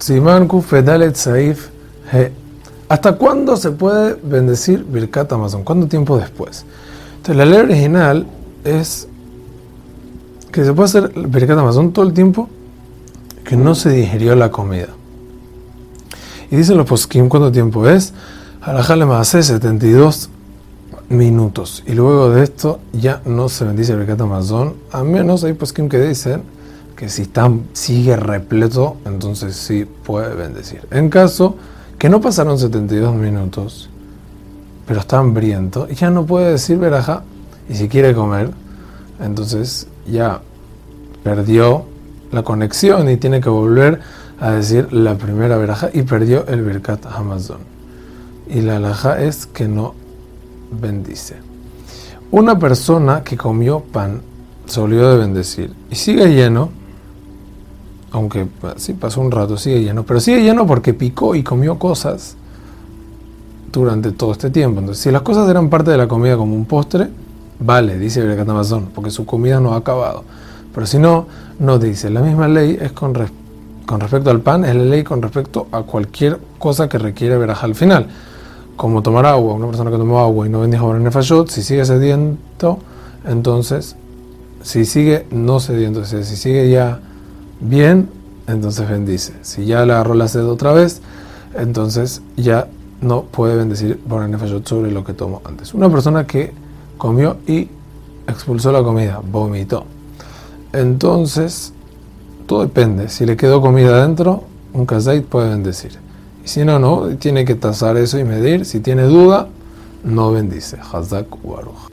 Siman Fedalet Saif He. ¿Hasta cuándo se puede bendecir Birkat Amazon? ¿Cuánto tiempo después? Entonces, la ley original es que se puede hacer Birkat Amazon todo el tiempo que no se digerió la comida. Y dicen los poskim cuánto tiempo es. Alajale hace 72 minutos. Y luego de esto ya no se bendice Birkat Amazon. A menos hay poskim que dicen que si está, sigue repleto, entonces sí puede bendecir. En caso que no pasaron 72 minutos, pero está hambriento, ya no puede decir veraja, y si quiere comer, entonces ya perdió la conexión y tiene que volver a decir la primera veraja y perdió el Birkat Hamazon. Y la alhaja es que no bendice. Una persona que comió pan se olvidó de bendecir y sigue lleno, aunque sí pasó un rato, sigue lleno, pero sigue lleno porque picó y comió cosas durante todo este tiempo. Entonces, si las cosas eran parte de la comida como un postre, vale, dice el Amazon, porque su comida no ha acabado. Pero si no, no dice. La misma ley es con, con respecto al pan, es la ley con respecto a cualquier cosa que requiere veraja al final. Como tomar agua, una persona que tomó agua y no bendijo en nefayot, si sigue sediento, entonces, si sigue no sediento, si sigue ya bien, entonces bendice. Si ya le agarró la sed otra vez, entonces ya no puede bendecir por el nefayot sobre lo que tomó antes. Una persona que comió y expulsó la comida, vomitó. Entonces, todo depende. Si le quedó comida adentro, un kazait puede bendecir. Y si no, no, tiene que tasar eso y medir. Si tiene duda, no bendice. Hazak Waruch.